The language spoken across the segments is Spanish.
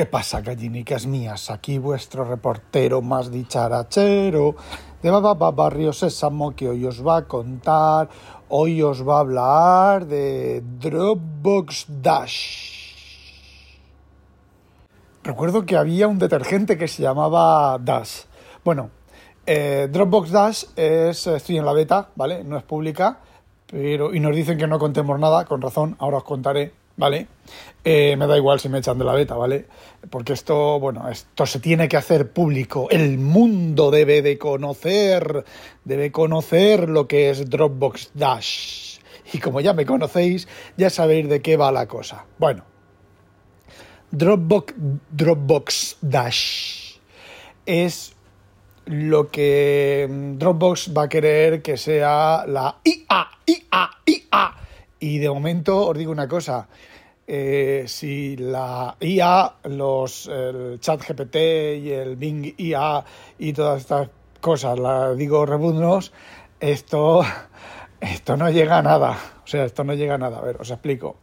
¿Qué pasa, gallinicas mías? Aquí vuestro reportero más dicharachero de Baba Barrio Sésamo que hoy os va a contar, hoy os va a hablar de Dropbox Dash. Recuerdo que había un detergente que se llamaba Dash. Bueno, eh, Dropbox Dash es, estoy en la beta, ¿vale? No es pública, pero, y nos dicen que no contemos nada, con razón, ahora os contaré ¿vale? Eh, me da igual si me echan de la beta, ¿vale? Porque esto, bueno, esto se tiene que hacer público. El mundo debe de conocer, debe conocer lo que es Dropbox Dash. Y como ya me conocéis, ya sabéis de qué va la cosa. Bueno, Dropbox, Dropbox Dash es lo que Dropbox va a querer que sea la IA, IA, IA. Y de momento os digo una cosa, eh, si la IA, los, el chat GPT y el Bing IA y todas estas cosas, la digo rebuznos, esto, esto no llega a nada. O sea, esto no llega a nada. A ver, os explico.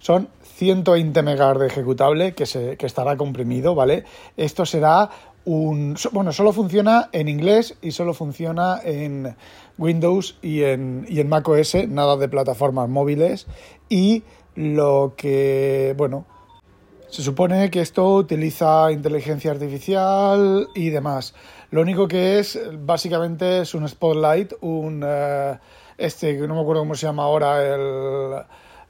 Son 120 megas de ejecutable que, se, que estará comprimido, ¿vale? Esto será un... Bueno, solo funciona en inglés y solo funciona en Windows y en, y en Mac OS, nada de plataformas móviles. Y lo que, bueno, se supone que esto utiliza inteligencia artificial y demás. Lo único que es, básicamente, es un spotlight, un, eh, este, que no me acuerdo cómo se llama ahora, el,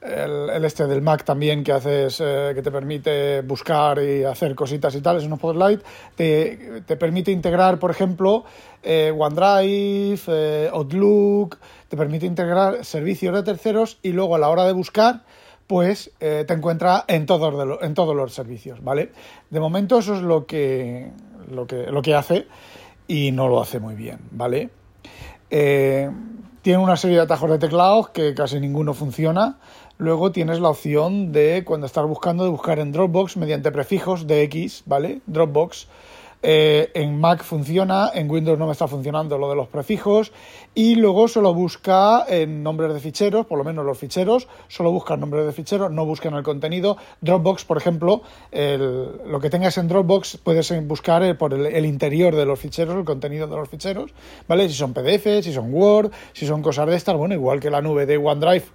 el, este del Mac también, que haces, eh, que te permite buscar y hacer cositas y tal, es un spotlight, te, te permite integrar, por ejemplo, eh, OneDrive, Outlook, te permite integrar servicios de terceros y luego a la hora de buscar, pues eh, te encuentra en todos, en todos los servicios, ¿vale? De momento eso es lo que, lo que, lo que hace y no lo hace muy bien, ¿vale? Eh, tiene una serie de atajos de teclados que casi ninguno funciona. Luego tienes la opción de, cuando estás buscando, de buscar en Dropbox mediante prefijos de X, ¿vale? Dropbox eh, en Mac funciona, en Windows no me está funcionando lo de los prefijos y luego solo busca en nombres de ficheros, por lo menos los ficheros, solo busca nombres de ficheros, no busca en el contenido. Dropbox, por ejemplo, lo que tengas en Dropbox puedes buscar eh, por el, interior de los ficheros, el contenido de los ficheros, ¿vale? Si son PDF, si son Word, si son cosas de estas, bueno, igual que la nube de OneDrive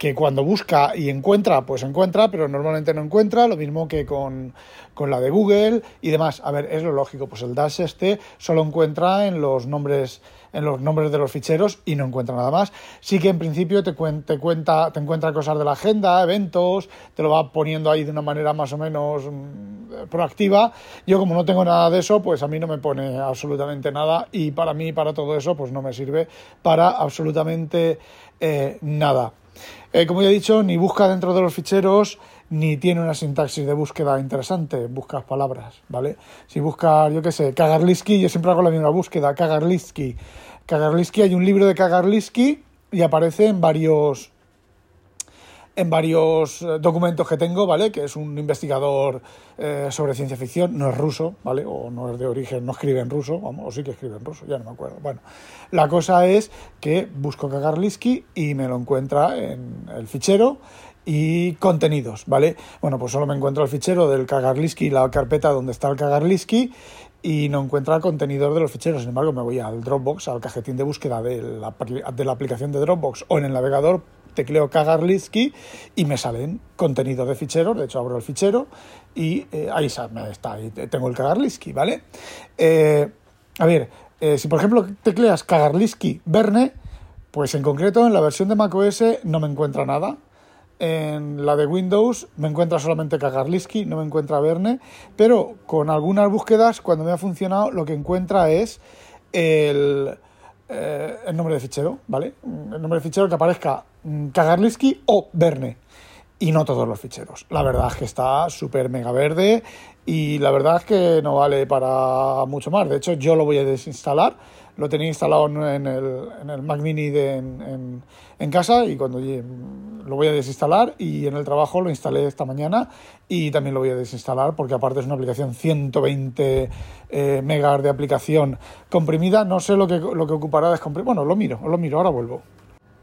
que cuando busca y encuentra, pues encuentra, pero normalmente no encuentra, lo mismo que con, la de Google y demás. A ver, es lo lógico, pues el Dash este solo encuentra en los nombres en los nombres de los ficheros y no encuentra nada más. Sí que en principio te, te, cuenta, te encuentra cosas de la agenda, eventos, te lo va poniendo ahí de una manera más o menos mm, proactiva. Yo como no tengo nada de eso, pues a mí no me pone absolutamente nada y para mí, para todo eso, pues no me sirve para absolutamente eh, nada. Eh, como ya he dicho, ni busca dentro de los ficheros, ni tiene una sintaxis de búsqueda interesante, buscas palabras, ¿vale? Si buscas, yo qué sé, Kagarliski, yo siempre hago la misma búsqueda, Kagarliski. Kagarliski, hay un libro de Kagarliski y aparece en varios en varios eh, documentos que tengo, ¿vale? Que es un investigador eh, sobre ciencia ficción, no es ruso, ¿vale? O no es de origen, no escribe en ruso, vamos, o sí que escribe en ruso, ya no me acuerdo. Bueno, la cosa es que busco Kagarliski y me lo encuentra en el fichero y contenidos, ¿vale? Bueno, pues solo me encuentro el fichero del Kagarliski, la carpeta donde está el Kagarliski y no encuentra el contenedor de los ficheros. Sin embargo, me voy al Dropbox, al cajetín de búsqueda de la, de la aplicación de Dropbox o en el navegador tecleo Kagarlitsky y me salen contenidos de ficheros, de hecho abro el fichero y eh, ahí está, ahí tengo el Kagarlitsky, ¿vale? Eh, a ver, eh, si por ejemplo tecleas Kagarlitsky Verne, pues en concreto en la versión de macOS no me encuentra nada. En la de Windows me encuentra solamente Kagarlitsky, no me encuentra Verne, pero con algunas búsquedas, cuando me ha funcionado, lo que encuentra es el, el nombre de fichero, ¿vale? El nombre de fichero que aparezca Kagarlitsky o Verne. Y no todos los ficheros. La verdad es que está súper mega verde y la verdad es que no vale para mucho más. De hecho, yo lo voy a desinstalar. Lo tenía instalado en el, en el Mac Mini de, en, en, casa y cuando lo voy a desinstalar y en el trabajo lo instalé esta mañana y también lo voy a desinstalar porque aparte es una aplicación 120 eh, megas de aplicación comprimida. No sé lo que, lo que ocupará descomprimir. Bueno, lo miro, lo miro, ahora vuelvo.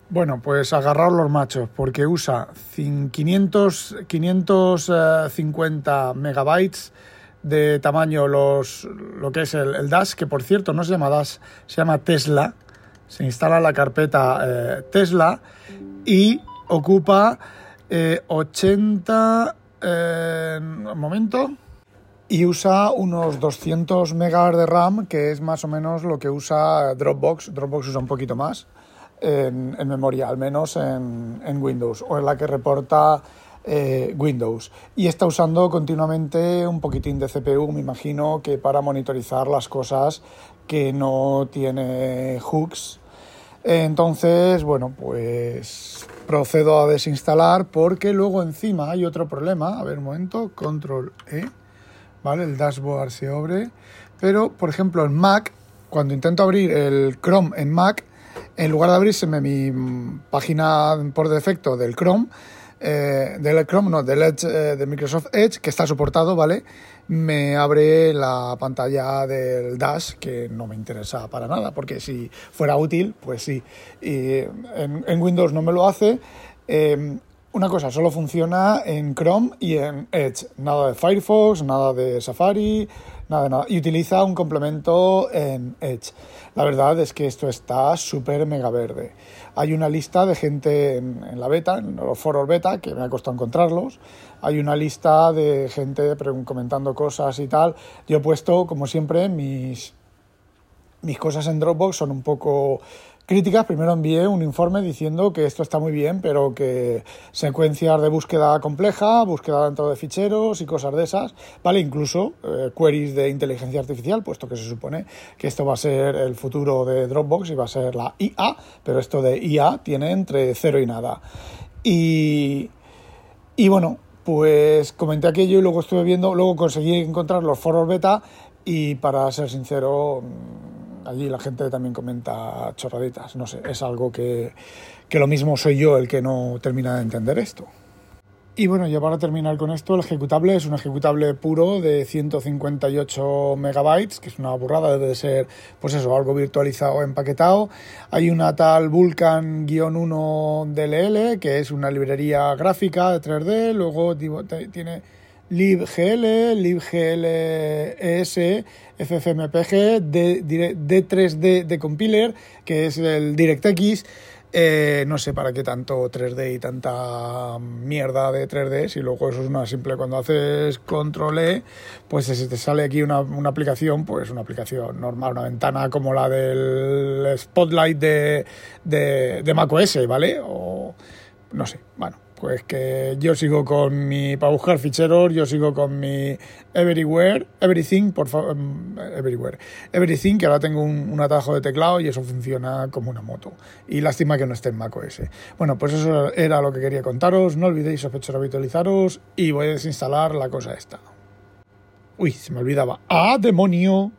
Bueno, pues agarrar los machos, porque usa 500, 550 megabytes de tamaño los, lo que es el, Dash, que por cierto no se llama Dash, se llama Tesla. Se instala la carpeta eh, Tesla y ocupa 80... Eh, un momento y usa unos 200 megas de RAM, que es más o menos lo que usa Dropbox. Dropbox usa un poquito más en, memoria, al menos en, Windows, o en la que reporta eh, Windows. Y está usando continuamente un poquitín de CPU, me imagino que para monitorizar las cosas que no tiene hooks. Entonces, bueno, pues procedo a desinstalar porque luego encima hay otro problema. A ver, un momento, control E ¿vale? El dashboard se abre. Pero, por ejemplo, en Mac, cuando intento abrir el Chrome en Mac, en lugar de abrirse mi página por defecto del Chrome, eh, del Chrome, no, del Edge, eh, de Microsoft Edge, que está soportado, ¿vale? Me abre la pantalla del Dash, que no me interesa para nada, porque si fuera útil, pues sí. Y en, Windows no me lo hace. Eh, una cosa, solo funciona en Chrome y en Edge. Nada de Firefox, nada de Safari, nada de nada. Y utiliza un complemento en Edge. La verdad es que esto está súper mega verde. Hay una lista de gente en, la beta, en los foros beta, que me ha costado encontrarlos. Hay una lista de gente comentando cosas y tal. Yo he puesto, como siempre, mis, mis cosas en Dropbox son un poco críticas, primero envié un informe diciendo que esto está muy bien, pero que secuencias de búsqueda compleja, búsqueda dentro de ficheros y cosas de esas, ¿vale? Incluso eh, queries de inteligencia artificial, puesto que se supone que esto va a ser el futuro de Dropbox y va a ser la IA, pero esto de IA tiene entre cero y nada. Y, y bueno, pues comenté aquello y luego estuve viendo, luego conseguí encontrar los foros beta y para ser sincero allí la gente también comenta chorraditas, no sé, es algo que, que lo mismo soy yo el que no termina de entender esto. Y bueno, ya para terminar con esto, el ejecutable es un ejecutable puro de 158 megabytes, que es una burrada, debe de ser, pues eso, algo virtualizado, empaquetado. Hay una tal Vulkan-1 DLL, que es una librería gráfica de 3D, luego tiene libgl, libgles, ffmpg, D3D de compiler, que es el DirectX. Eh, no sé para qué tanto 3D y tanta mierda de 3D, si luego eso es una simple, cuando haces control E, pues si te sale aquí una, una aplicación, pues una aplicación normal, una ventana como la del Spotlight de, de, de macOS, ¿vale? O no sé, bueno, pues que yo sigo con mi, para buscar ficheros, yo sigo con mi Everywhere, Everything, por favor, mm, Everywhere, Everything, que ahora tengo un, atajo de teclado y eso funciona como una moto. Y lástima que no esté en macOS. Bueno, pues eso era lo que quería contaros, no olvidéis sospechar habitualizaros y voy a desinstalar la cosa esta. Uy, se me olvidaba. ¡Ah, demonio!